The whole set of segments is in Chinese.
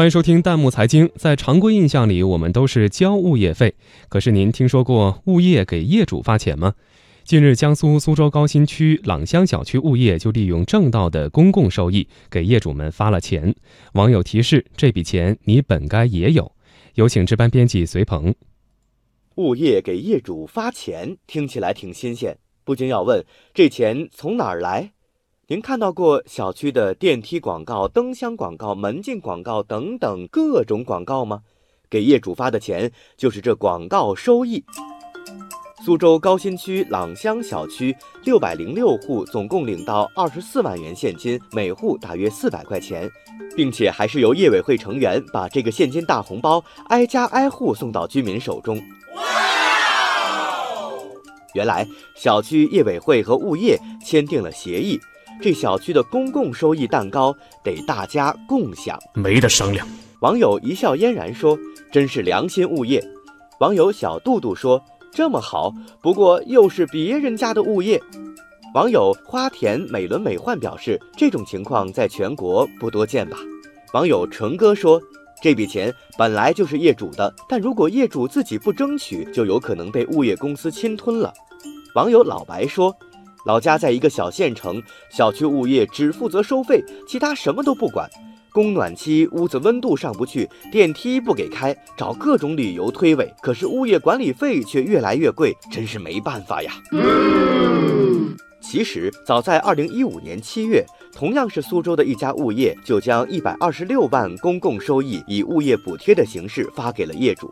欢迎收听弹幕财经。在常规印象里，我们都是交物业费。可是您听说过物业给业主发钱吗？近日，江苏苏州高新区朗香小区物业就利用正道的公共收益给业主们发了钱。网友提示：这笔钱你本该也有。有请值班编辑随鹏。物业给业主发钱，听起来挺新鲜，不禁要问：这钱从哪儿来？您看到过小区的电梯广告、灯箱广告、门禁广告等等各种广告吗？给业主发的钱就是这广告收益。苏州高新区朗香小区六百零六户，总共领到二十四万元现金，每户大约四百块钱，并且还是由业委会成员把这个现金大红包挨家挨户送到居民手中。原来小区业委会和物业签订了协议。这小区的公共收益蛋糕得大家共享，没得商量。网友一笑嫣然说：“真是良心物业。”网友小杜杜说：“这么好，不过又是别人家的物业。”网友花田美轮美奂表示：“这种情况在全国不多见吧？”网友成哥说：“这笔钱本来就是业主的，但如果业主自己不争取，就有可能被物业公司侵吞了。”网友老白说。老家在一个小县城，小区物业只负责收费，其他什么都不管。供暖期屋子温度上不去，电梯不给开，找各种理由推诿。可是物业管理费却越来越贵，真是没办法呀。其实早在二零一五年七月，同样是苏州的一家物业，就将一百二十六万公共收益以物业补贴的形式发给了业主。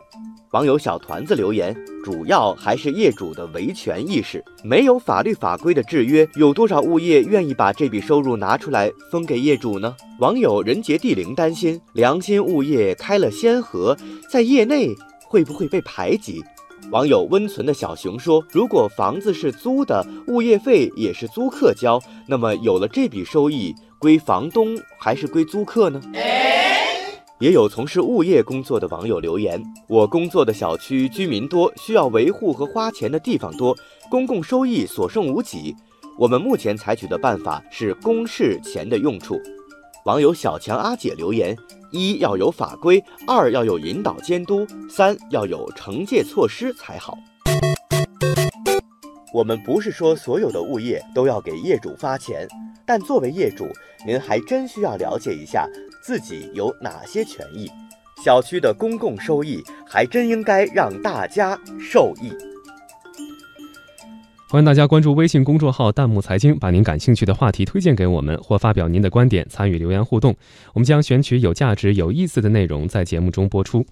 网友小团子留言，主要还是业主的维权意识。没有法律法规的制约，有多少物业愿意把这笔收入拿出来分给业主呢？网友人杰地灵担心，良心物业开了先河，在业内会不会被排挤？网友温存的小熊说，如果房子是租的，物业费也是租客交，那么有了这笔收益，归房东还是归租客呢？也有从事物业工作的网友留言：“我工作的小区居民多，需要维护和花钱的地方多，公共收益所剩无几。我们目前采取的办法是公示钱的用处。”网友小强阿姐留言：“一要有法规，二要有引导监督，三要有惩戒措施才好。”我们不是说所有的物业都要给业主发钱，但作为业主，您还真需要了解一下。自己有哪些权益？小区的公共收益还真应该让大家受益。欢迎大家关注微信公众号“弹幕财经”，把您感兴趣的话题推荐给我们，或发表您的观点，参与留言互动。我们将选取有价值、有意思的内容在节目中播出。